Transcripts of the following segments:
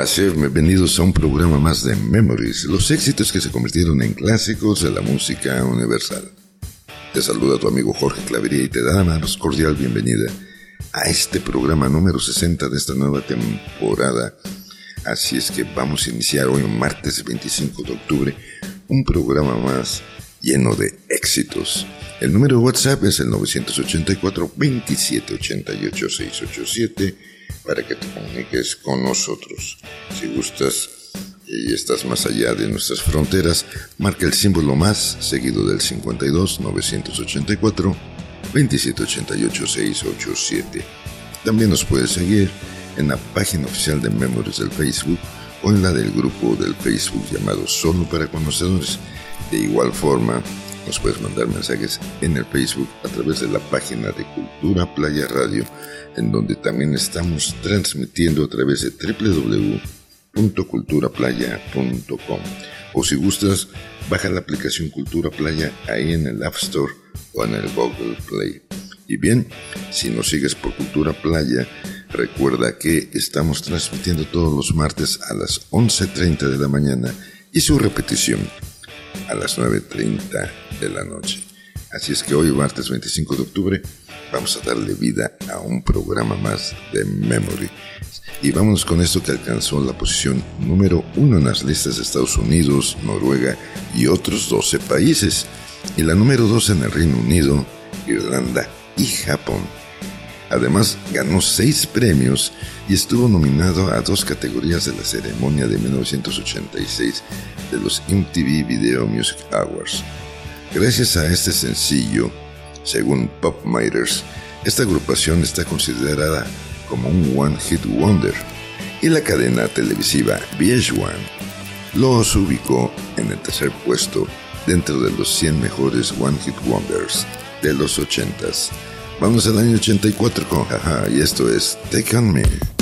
Hola, chef, bienvenidos a un programa más de Memories, los éxitos que se convirtieron en clásicos de la música universal. Te saluda tu amigo Jorge Clavería y te da la más cordial bienvenida a este programa número 60 de esta nueva temporada. Así es que vamos a iniciar hoy, martes 25 de octubre, un programa más lleno de éxitos. El número de WhatsApp es el 984 2788 687 para que te comuniques con nosotros. Si gustas y estás más allá de nuestras fronteras, marca el símbolo más seguido del 52 984 2788 687. También nos puedes seguir en la página oficial de Memories del Facebook o en la del grupo del Facebook llamado Solo para Conocedores. De igual forma, nos puedes mandar mensajes en el Facebook a través de la página de Cultura Playa Radio en donde también estamos transmitiendo a través de www.culturaplaya.com. O si gustas, baja la aplicación Cultura Playa ahí en el App Store o en el Google Play. Y bien, si nos sigues por Cultura Playa, recuerda que estamos transmitiendo todos los martes a las 11.30 de la mañana y su repetición a las 9.30 de la noche. Así es que hoy, martes 25 de octubre, vamos a darle vida a un programa más de Memory. Y vamos con esto que alcanzó la posición número uno en las listas de Estados Unidos, Noruega y otros 12 países. Y la número dos en el Reino Unido, Irlanda y Japón. Además, ganó seis premios y estuvo nominado a dos categorías de la ceremonia de 1986 de los MTV Video Music Awards. Gracias a este sencillo, según Pop Miters, esta agrupación está considerada como un One Hit Wonder y la cadena televisiva VH1 los ubicó en el tercer puesto dentro de los 100 mejores One Hit Wonders de los 80s. Vamos al año 84 con Jaja y esto es Take On Me.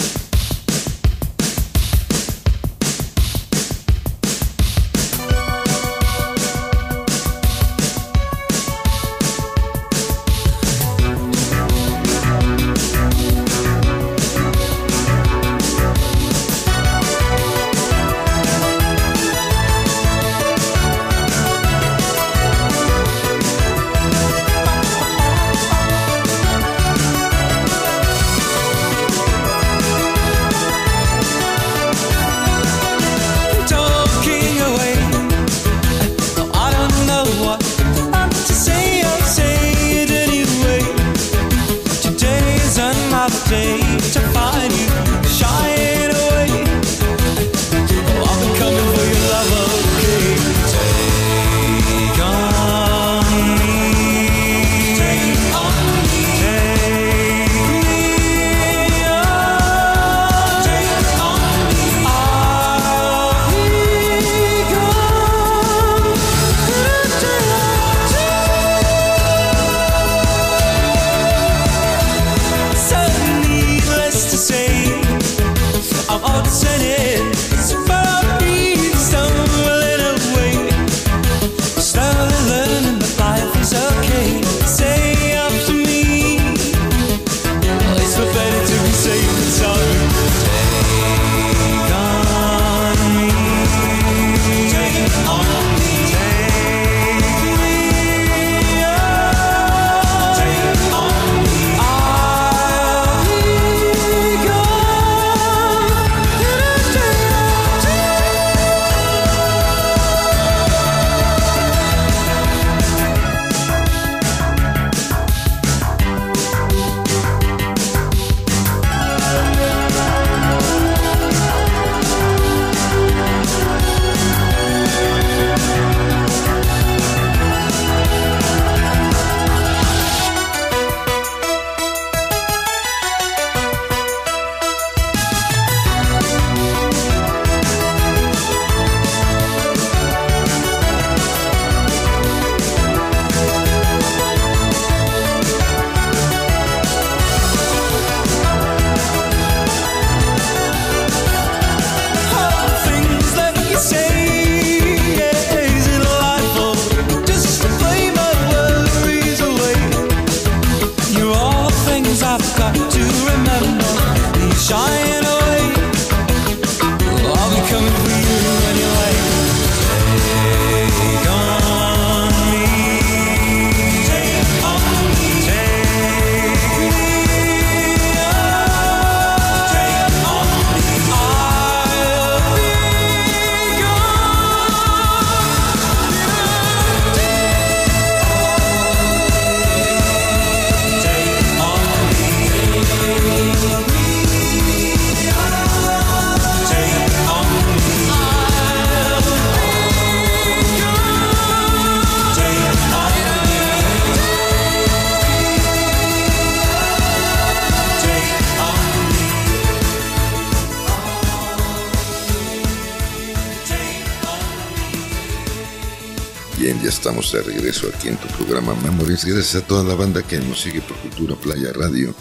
Estamos de regreso aquí en tu programa Memories. Gracias a toda la banda que nos sigue por Cultura Playa Radio.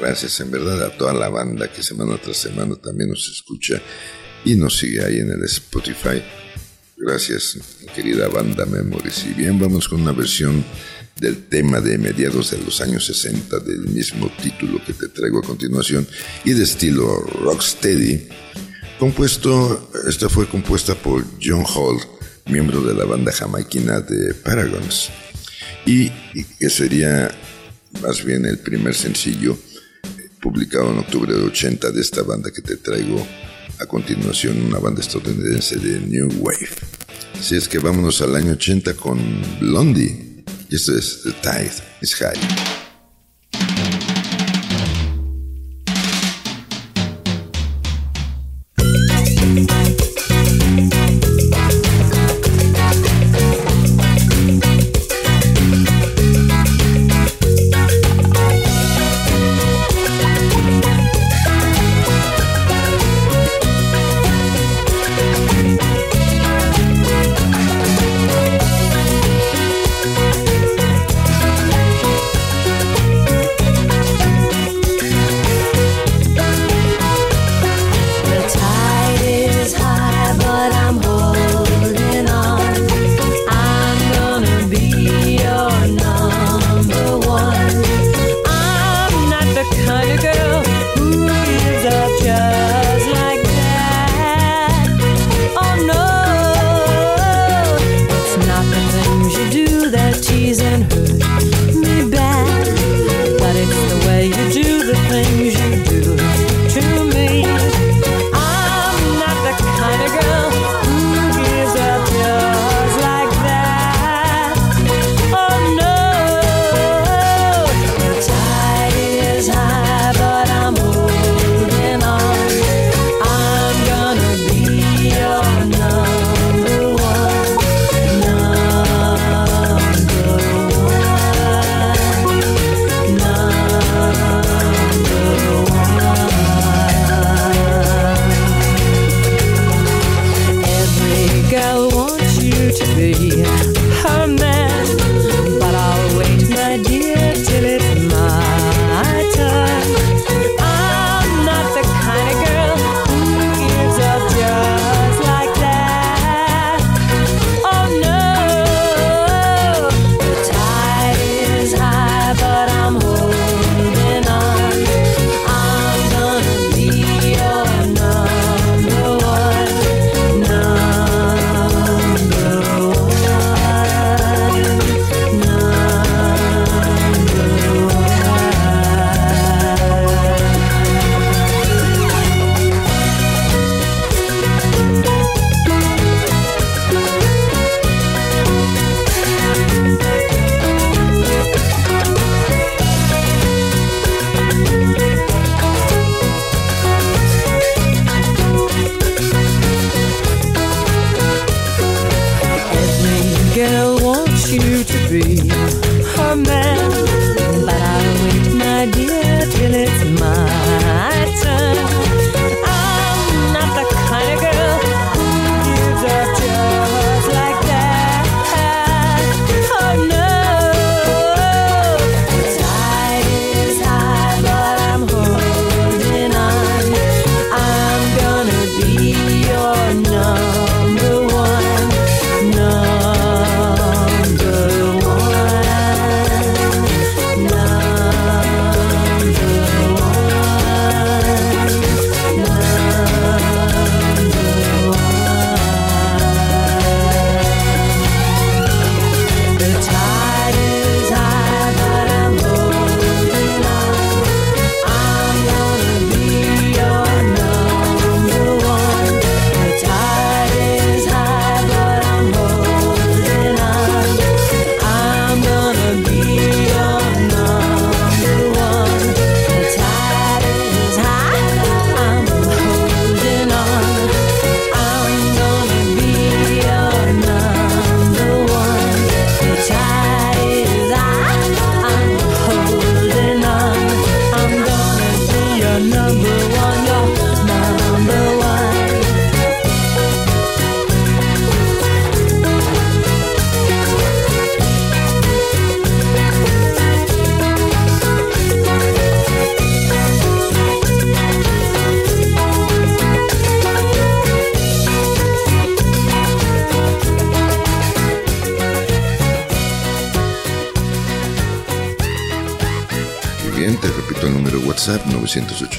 Gracias en verdad a toda la banda que semana tras semana también nos escucha y nos sigue ahí en el Spotify. Gracias, querida banda Memories. Y bien, vamos con una versión del tema de mediados de los años 60 del mismo título que te traigo a continuación y de estilo rocksteady. Compuesto, esta fue compuesta por John Hall, miembro de la banda jamaiquina de Paragons, y, que sería más bien el primer sencillo publicado en octubre de 80 de esta banda que te traigo a continuación, una banda estadounidense de New Wave. Así es que vámonos al año 80 con Blondie. This is The Tithe is High.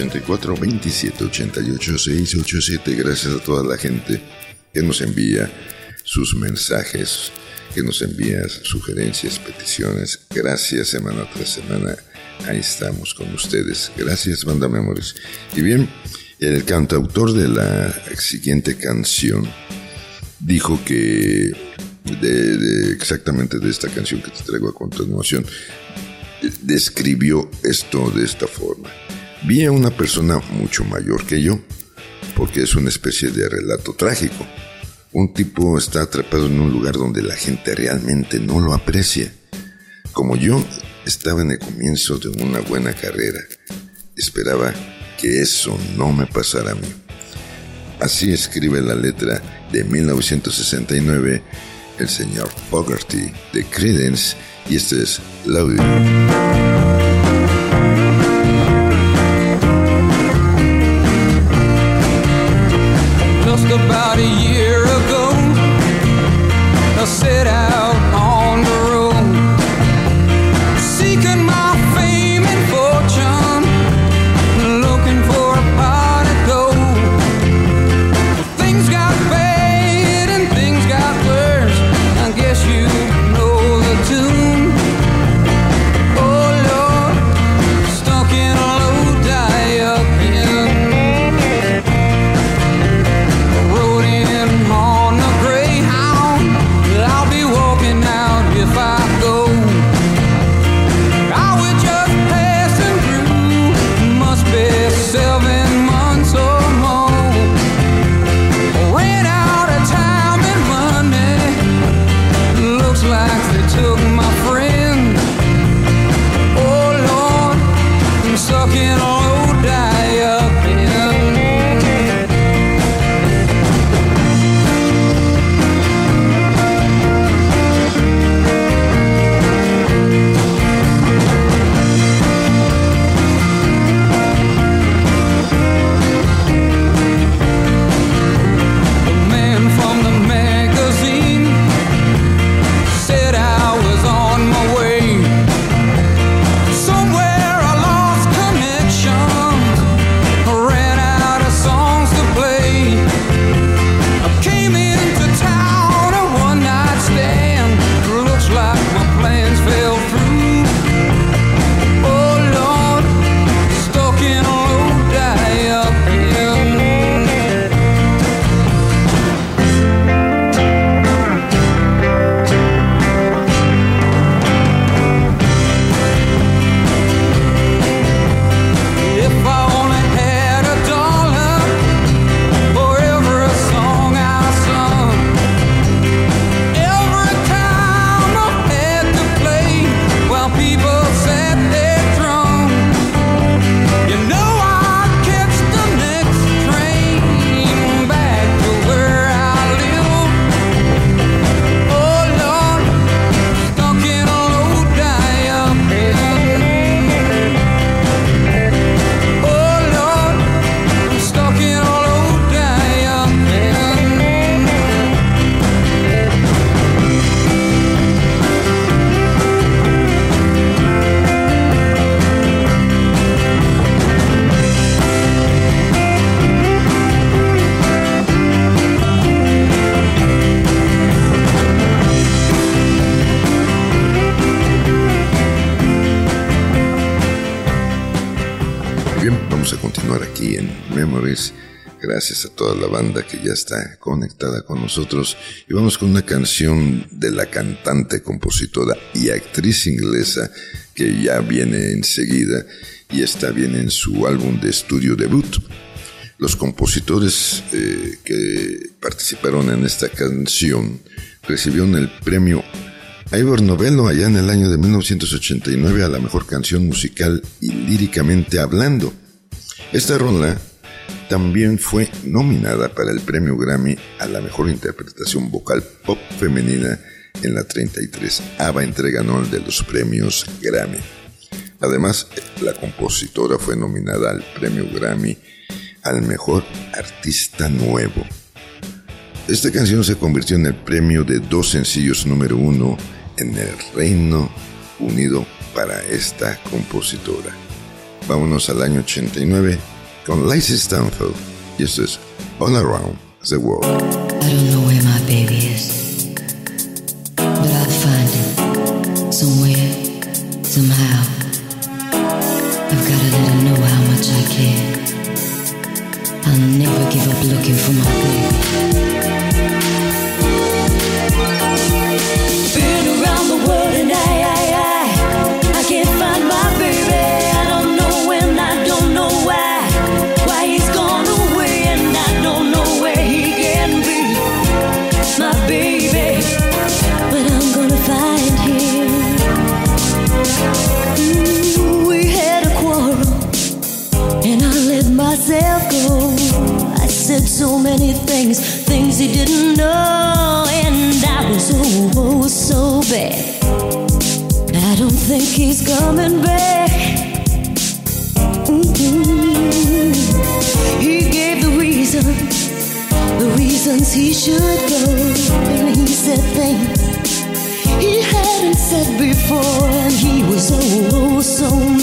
984 2788 687. Gracias a toda la gente que nos envía sus mensajes, que nos envía sugerencias, peticiones. Gracias semana tras semana. Ahí estamos con ustedes. Gracias, Banda Memores. Y bien, el cantautor de la siguiente canción dijo que de, exactamente de esta canción que te traigo a continuación, describió esto de esta forma. Vi a una persona mucho mayor que yo, porque es una especie de relato trágico. Un tipo está atrapado en un lugar donde la gente realmente no lo aprecia. Como yo estaba en el comienzo de una buena carrera, esperaba que eso no me pasara a mí. Así escribe la letra de 1969 el señor Fogerty de Credence y este es Love sit out. Está conectada con nosotros. Y vamos con una canción de la cantante, compositora y actriz inglesa que ya viene enseguida y está bien en su álbum de estudio debut. Los compositores eh, que participaron en esta canción recibieron el premio Ivor Novello allá en el año de 1989 a la mejor canción musical y líricamente hablando. Esta rola también fue nominada para el premio Grammy a la mejor interpretación vocal pop femenina en la 33 ABA entrega anual de los premios Grammy. Además, la compositora fue nominada al premio Grammy al mejor artista nuevo. Esta canción se convirtió en el premio de dos sencillos número uno en el Reino Unido para esta compositora. Vámonos al año 89 con Lacey Stanfield y esto es All Around the World. I don't know where my baby is, but I'll find it somewhere, somehow. I've gotta let him know how much I care. I'll never give up looking for my baby. she didn't know, and I was oh, oh so bad. I don't think he's coming back. Mm-hmm. He gave the reasons, the reasons he should go, and he said things he hadn't said before, and he was oh, oh so.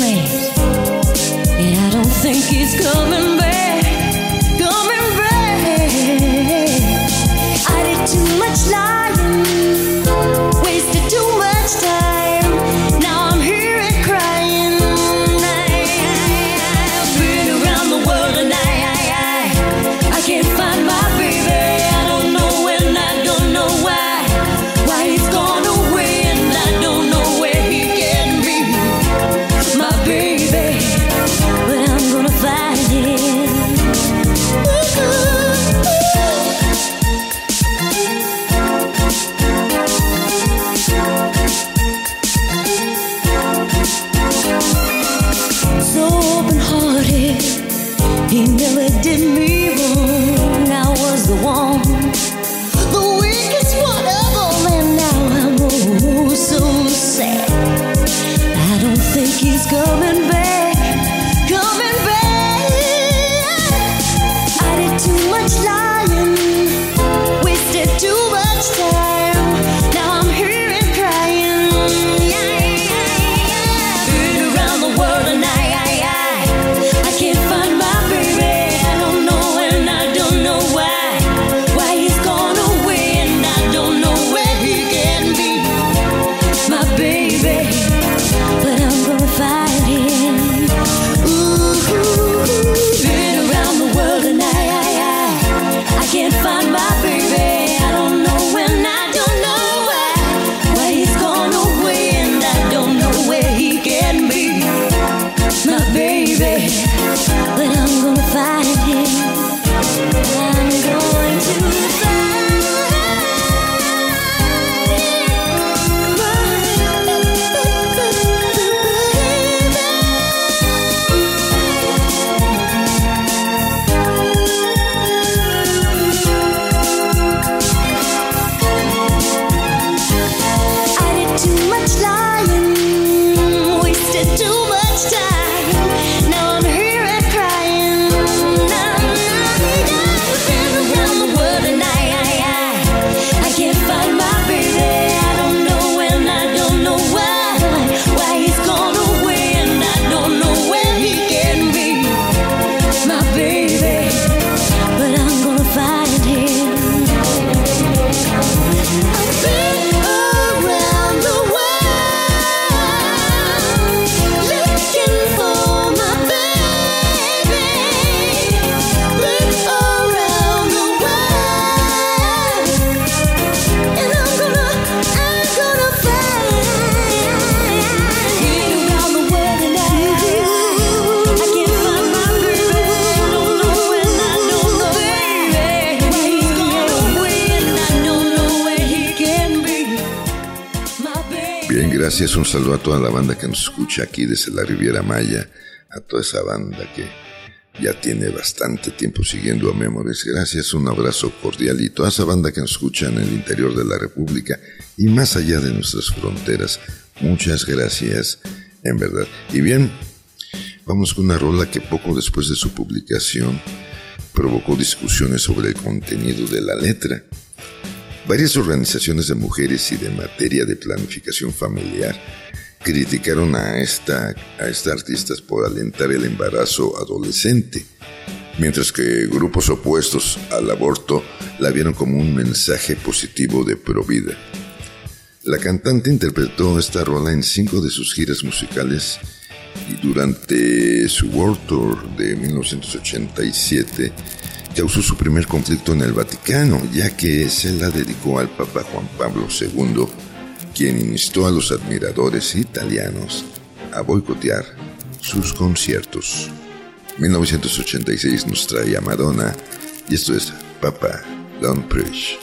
toda la banda que nos escucha aquí desde la Riviera Maya, a toda esa banda que ya tiene bastante tiempo siguiendo a Memores. Gracias, un abrazo cordial y toda esa banda que nos escucha en el interior de la República y más allá de nuestras fronteras. Muchas gracias, en verdad. Y bien, vamos con una rola que poco después de su publicación provocó discusiones sobre el contenido de la letra. Varias organizaciones de mujeres y de materia de planificación familiar criticaron a esta, a artista por alentar el embarazo adolescente, mientras que grupos opuestos al aborto la vieron como un mensaje positivo de provida. La cantante interpretó esta rola en cinco de sus giras musicales y durante su World Tour de 1987 causó su primer conflicto en el Vaticano, ya que se la dedicó al Papa Juan Pablo II, quien instó a los admiradores italianos a boicotear sus conciertos. 1986 nos trae Madonna y esto es Papa Don't Preach.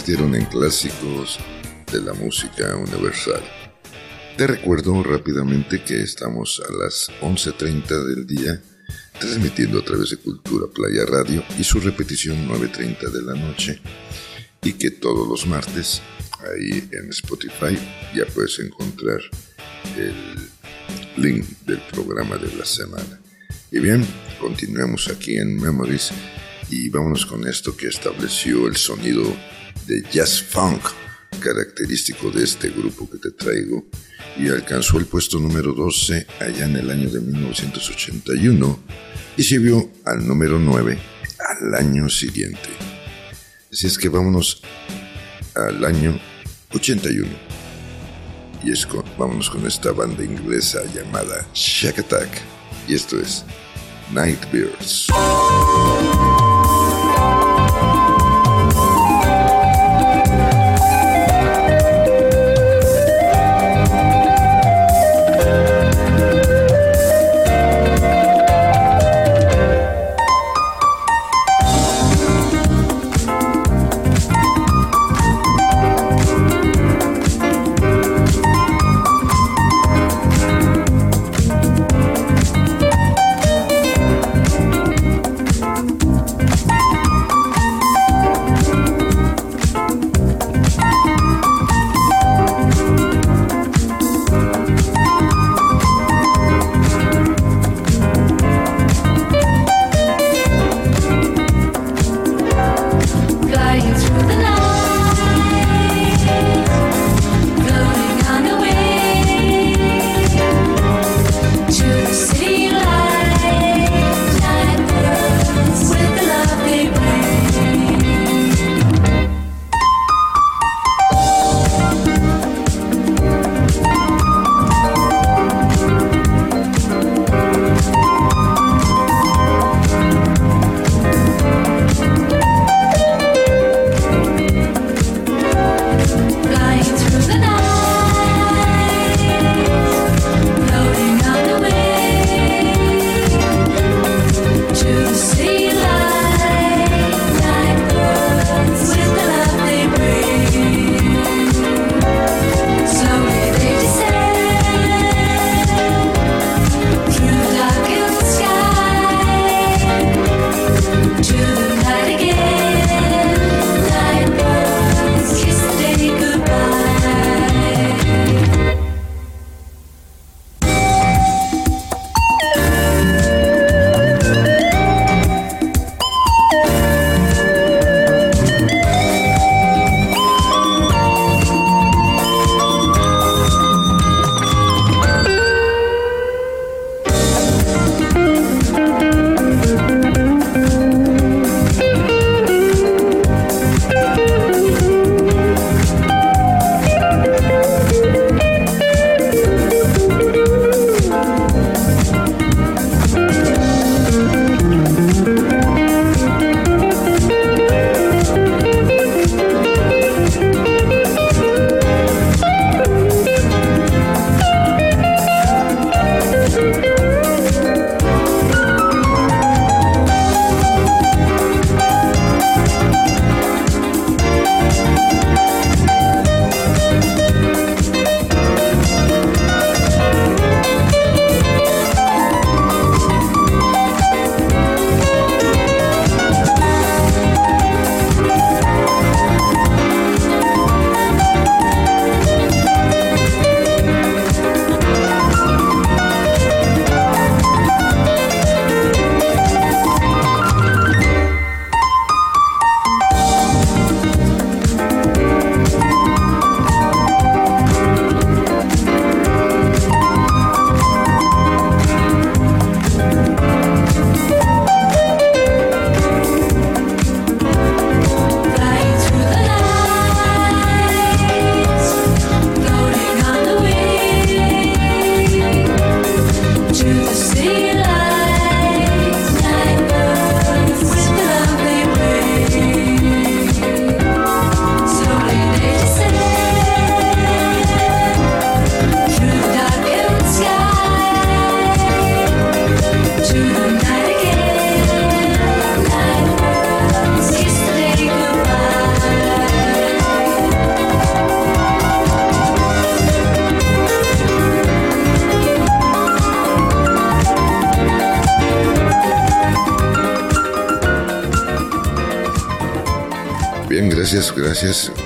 Convirtieron en clásicos de la música universal. Te recuerdo rápidamente que estamos a las 11.30 del día transmitiendo a través de Cultura Playa Radio y su repetición 9.30 de la noche y que todos los martes ahí en Spotify ya puedes encontrar el link del programa de la semana. Y bien, continuemos aquí en Memories y vámonos con esto que estableció el sonido de jazz funk característico de este grupo que te traigo y alcanzó el puesto número 12 allá en el año de 1981 y subió al número 9 al año siguiente. Así es que vámonos al año 81. Y es con, vámonos con esta banda inglesa llamada Shack Attack. Y esto es Night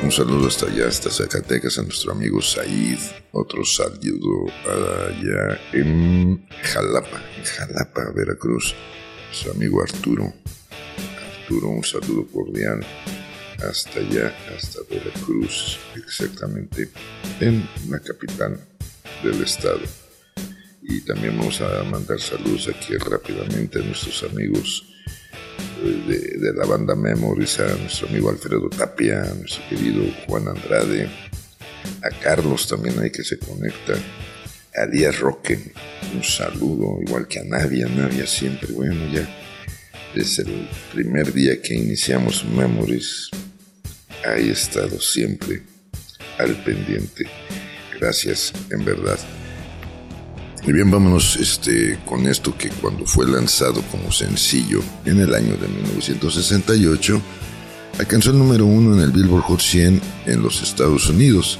Un saludo hasta allá, hasta Zacatecas, a nuestro amigo Said. Otro saludo allá en Jalapa, en Jalapa, Veracruz. Su amigo Arturo. Arturo, un saludo cordial hasta allá, hasta Veracruz, exactamente en la capital del estado. Y también vamos a mandar saludos aquí rápidamente a nuestros amigos de, la banda Memories, a nuestro amigo Alfredo Tapia, a nuestro querido Juan Andrade, a Carlos también hay que se conecta, a Díaz Roque, un saludo, igual que a Nadia, Nadia siempre, bueno, ya es el primer día que iniciamos Memories, ahí he estado siempre al pendiente, gracias en verdad. Y bien, vámonos este, con esto que cuando fue lanzado como sencillo en el año de 1968, alcanzó el número uno en el Billboard Hot 100 en los Estados Unidos,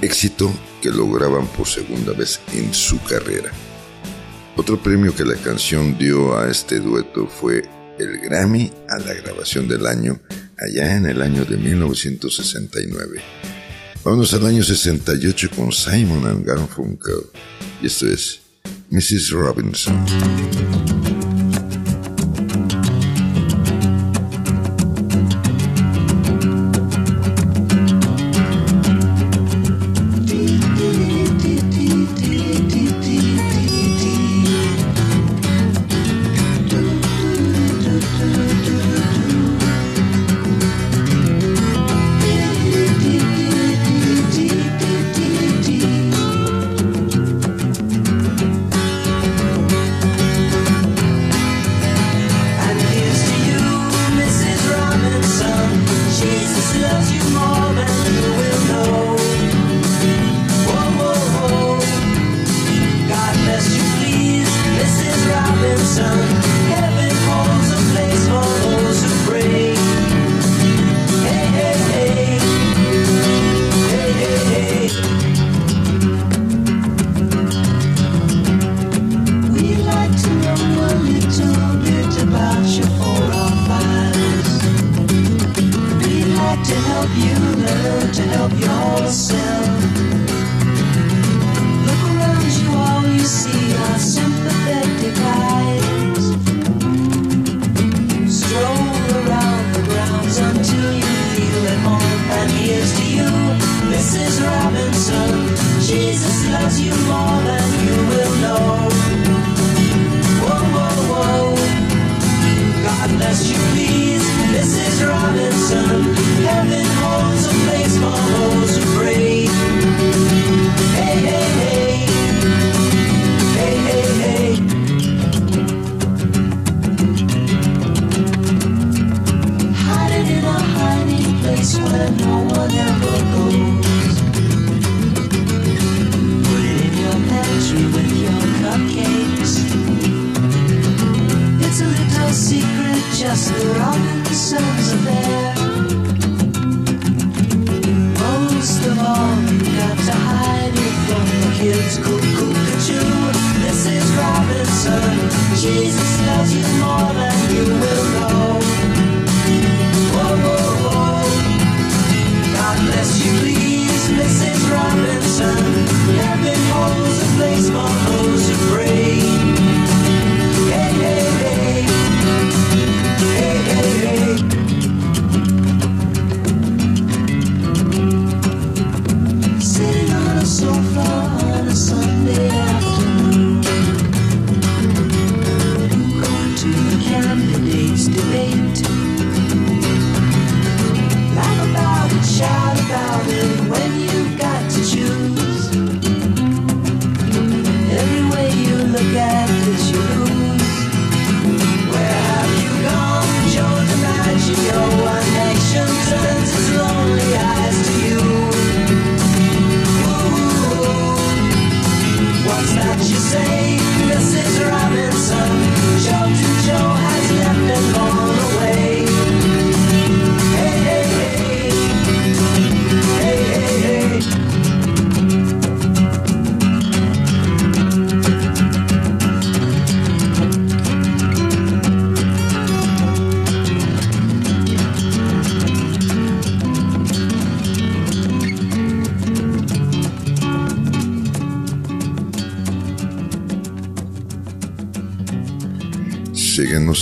éxito que lograban por segunda vez en su carrera. Otro premio que la canción dio a este dueto fue el Grammy a la grabación del año, allá en el año de 1969. Vámonos al año 68 con Simon and Garfunkel. Y esto es Mrs. Robinson.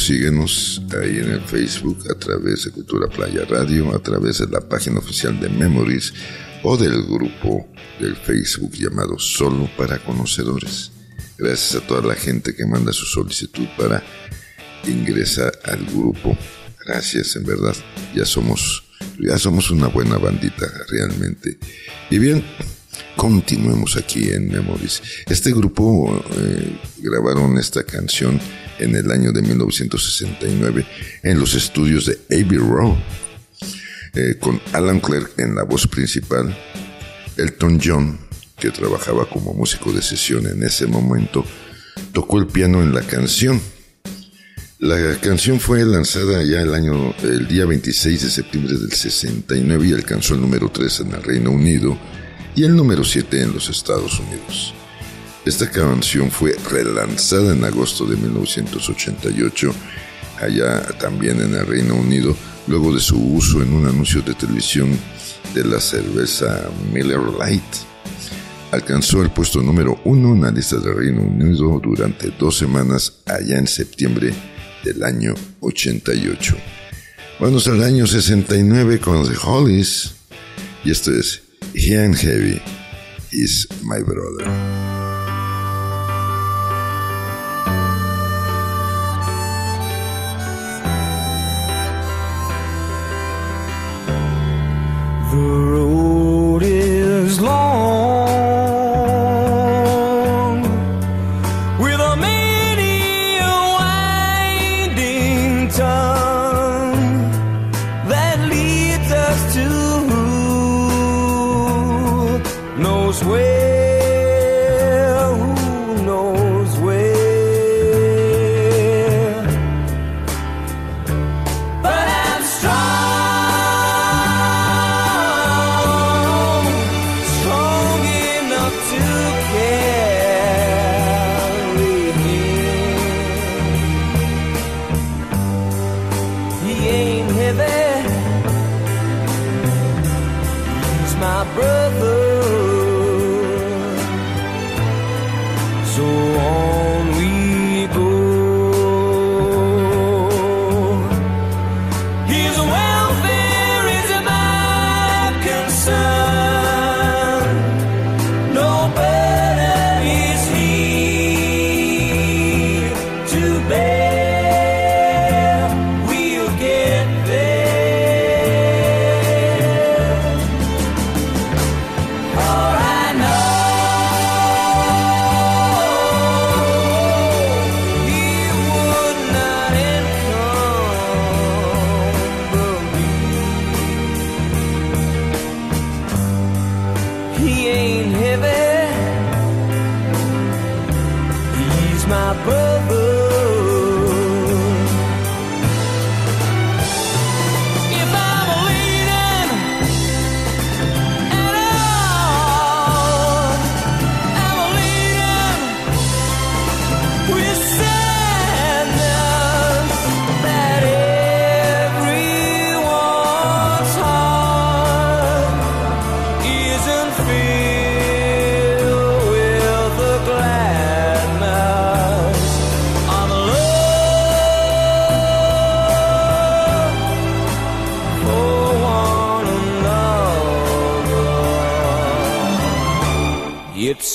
Síguenos, ahí en el Facebook a través de Cultura Playa Radio, a través de la página oficial de Memories o del grupo del Facebook llamado Solo para Conocedores. Gracias a toda la gente que manda su solicitud para ingresar al grupo. Gracias, en verdad. Ya somos, ya somos una buena bandita, realmente. Y bien, continuemos aquí en Memories. Este grupo eh, grabaron esta canción en el año de 1969 en los estudios de Abbey Road, eh, con Alan Clark en la voz principal, Elton John, que trabajaba como músico de sesión en ese momento, tocó el piano en la canción. La canción fue lanzada ya el año, el día 26 de septiembre del 69 y alcanzó el número 3 en el Reino Unido y el número 7 en los Estados Unidos. Esta canción fue relanzada en agosto de 1988, allá también en el Reino Unido, luego de su uso en un anuncio de televisión de la cerveza Miller Lite. Alcanzó el puesto número uno en la lista del Reino Unido durante dos semanas allá en septiembre del año 88. Vamos al año 69 con The Hollies y esto es He and Heavy is My Brother. Long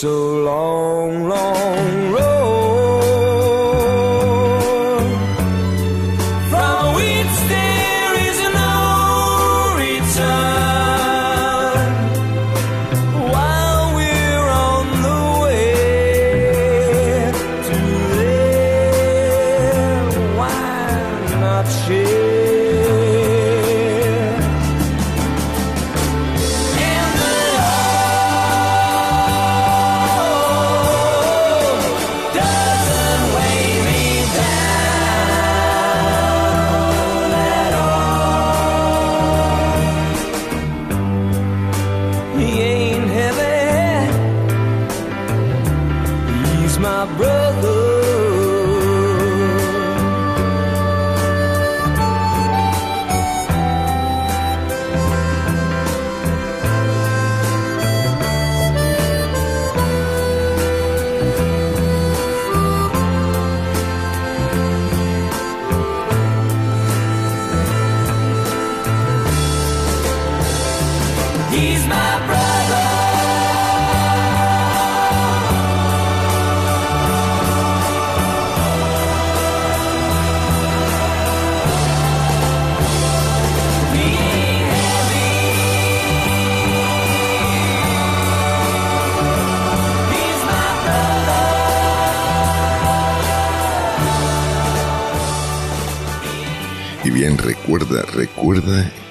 so long.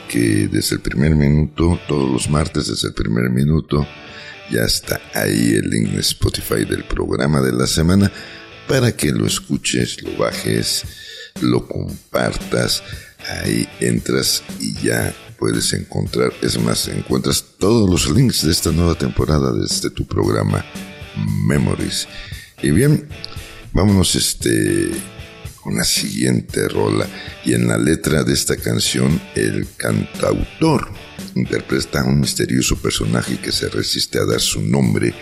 Que desde el primer minuto, todos los martes desde el primer minuto, ya está ahí el link de Spotify del programa de la semana para que lo escuches, lo bajes, lo compartas. Ahí entras y ya puedes encontrar, es más, encuentras todos los links de esta nueva temporada desde tu programa Memories. Y bien, vámonos este con la siguiente rola. Y en la letra de esta canción, el cantautor interpreta a un misterioso personaje que se resiste a dar su nombre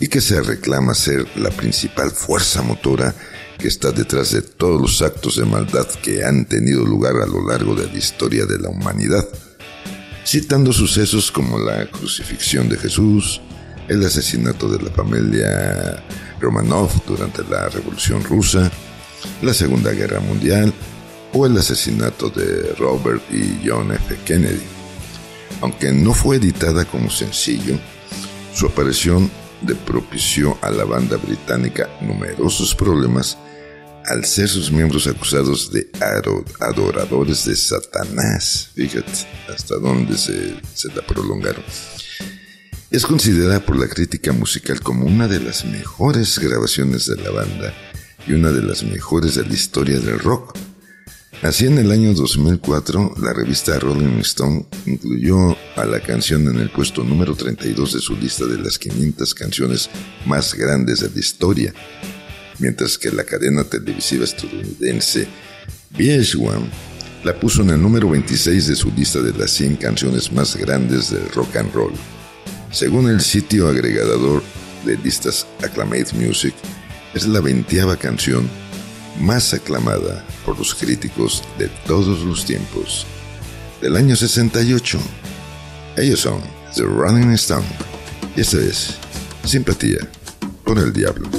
y que se reclama ser la principal fuerza motora que está detrás de todos los actos de maldad que han tenido lugar a lo largo de la historia de la humanidad, citando sucesos como la crucifixión de Jesús, el asesinato de la familia Romanov durante la Revolución Rusa, la Segunda Guerra Mundial o el asesinato de Robert y John F. Kennedy. Aunque no fue editada como sencillo, su aparición propició a la banda británica numerosos problemas al ser sus miembros acusados de adoradores de Satanás. Fíjate hasta dónde se, se la prolongaron. Es considerada por la crítica musical como una de las mejores grabaciones de la banda y una de las mejores de la historia del rock. Así en el año 2004, la revista Rolling Stone incluyó a la canción en el puesto número 32 de su lista de las 500 canciones más grandes de la historia, mientras que la cadena televisiva estadounidense VH1 la puso en el número 26 de su lista de las 100 canciones más grandes del rock and roll. Según el sitio agregador de listas Acclamate Music, es la veintiava canción más aclamada por los críticos de todos los tiempos. Del año 68, ellos son The Rolling Stone y esta es Simpatía por el Diablo.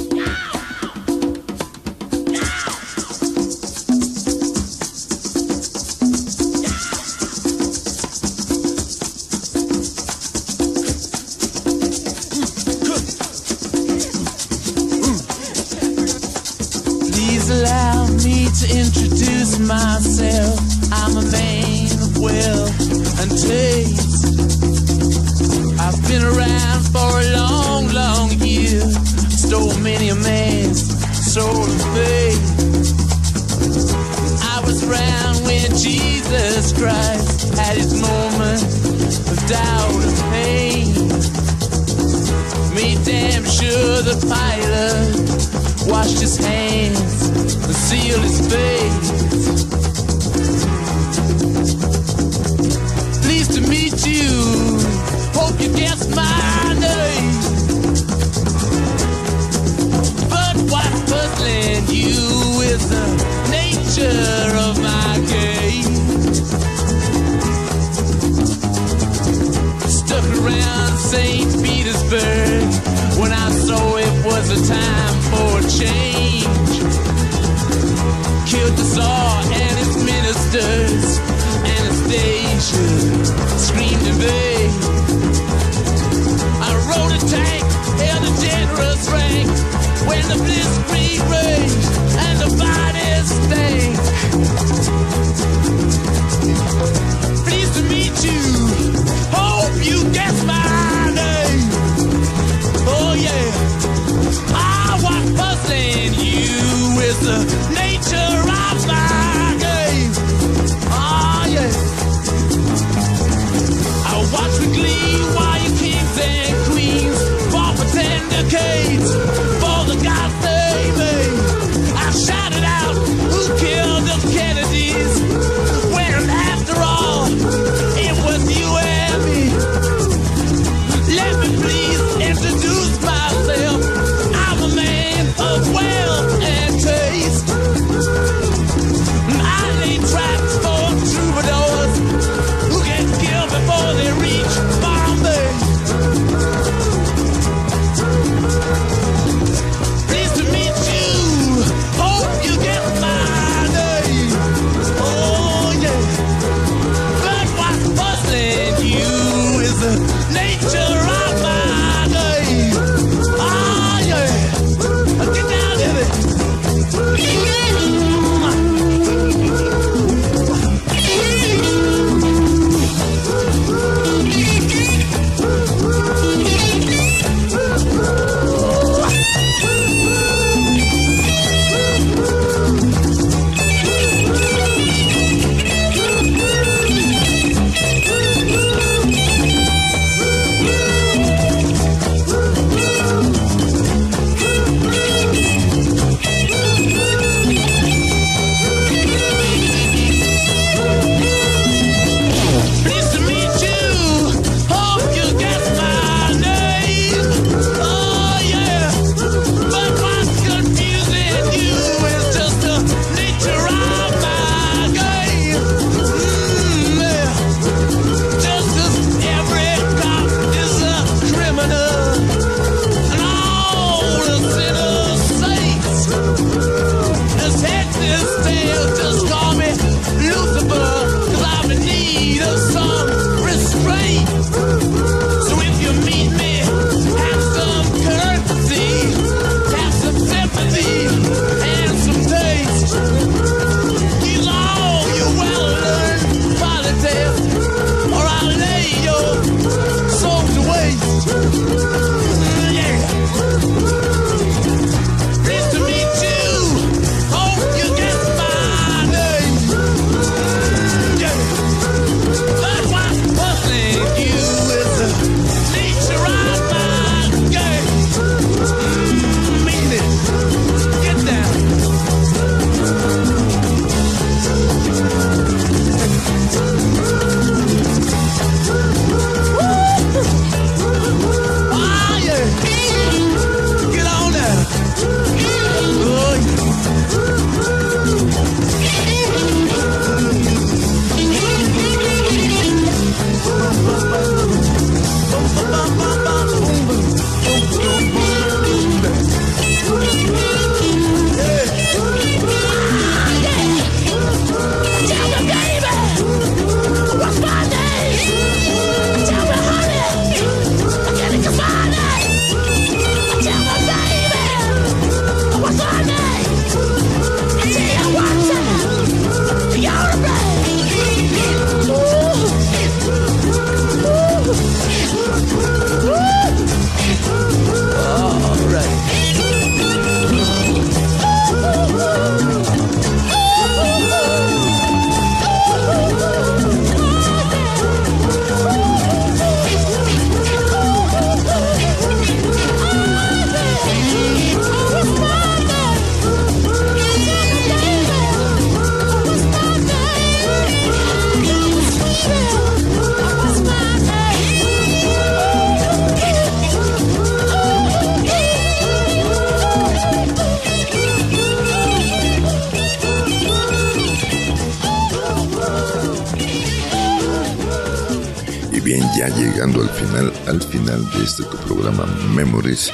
Este tu programa Memories,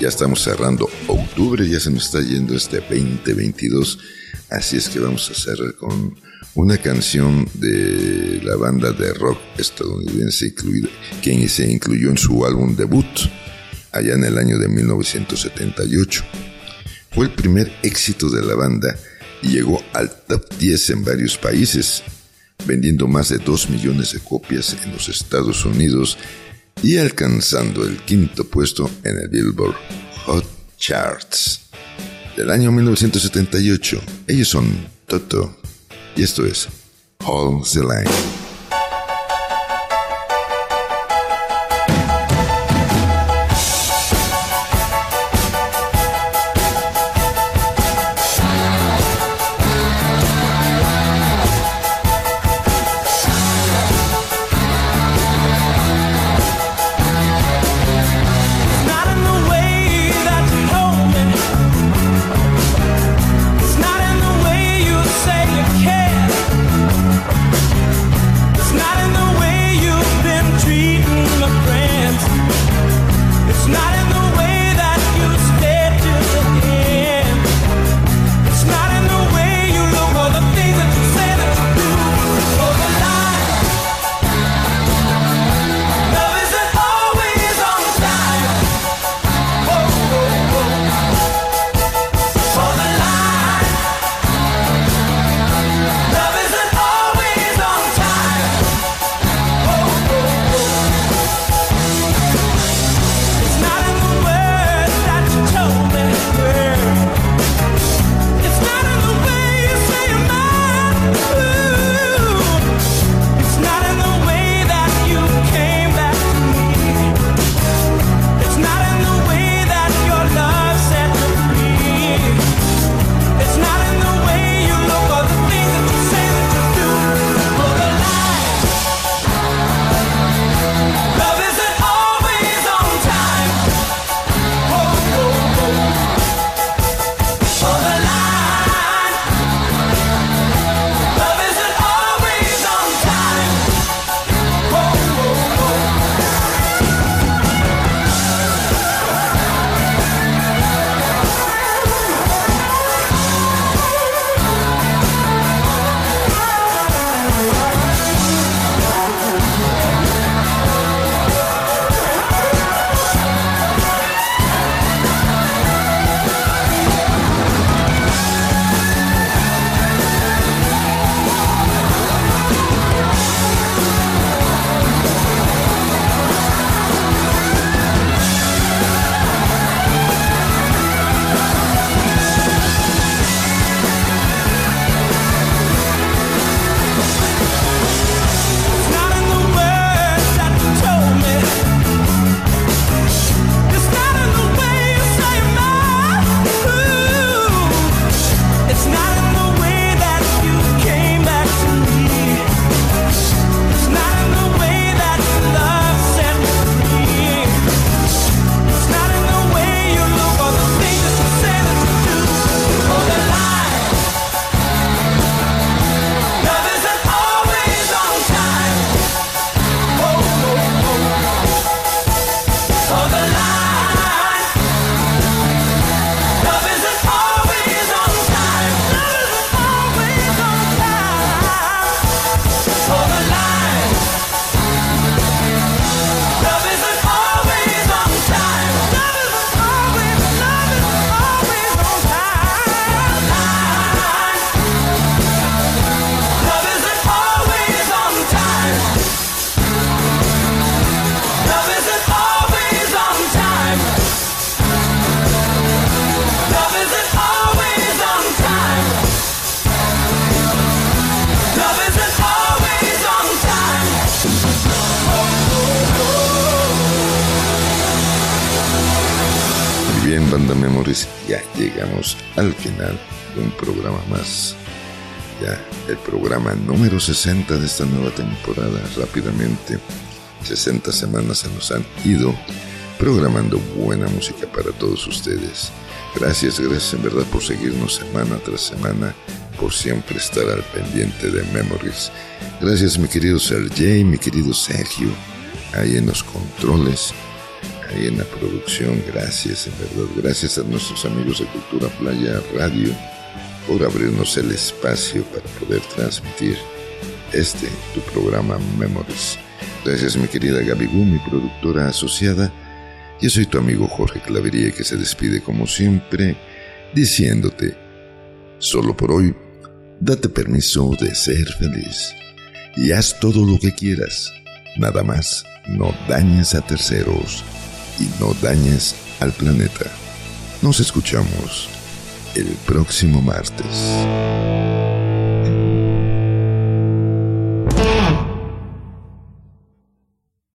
ya estamos cerrando octubre, ya se nos está yendo este 2022, así es que vamos a cerrar con una canción de la banda de rock estadounidense incluida, quien se incluyó en su álbum debut allá en el año de 1978. Fue el primer éxito de la banda y llegó al top 10 en varios países, vendiendo más de 2 millones de copias en los Estados Unidos y alcanzando el quinto puesto en el Billboard Hot Charts del año 1978. Ellos son Toto y esto es Hold the Line. Al final un programa más. Ya el programa número 60 de esta nueva temporada. Rápidamente, 60 semanas se nos han ido programando buena música para todos ustedes. Gracias, gracias en verdad por seguirnos semana tras semana, por siempre estar al pendiente de Memories. Gracias mi querido Sergey, mi querido Sergio, ahí en los controles, ahí en la producción. Gracias, en verdad. Gracias a nuestros amigos de Cultura Playa Radio por abrirnos el espacio para poder transmitir este, tu programa Memories. Gracias mi querida Gaby mi productora asociada. Yo soy tu amigo Jorge Clavería que se despide como siempre diciéndote, solo por hoy, date permiso de ser feliz y haz todo lo que quieras. Nada más, no dañes a terceros y no dañes al planeta. Nos escuchamos el próximo martes.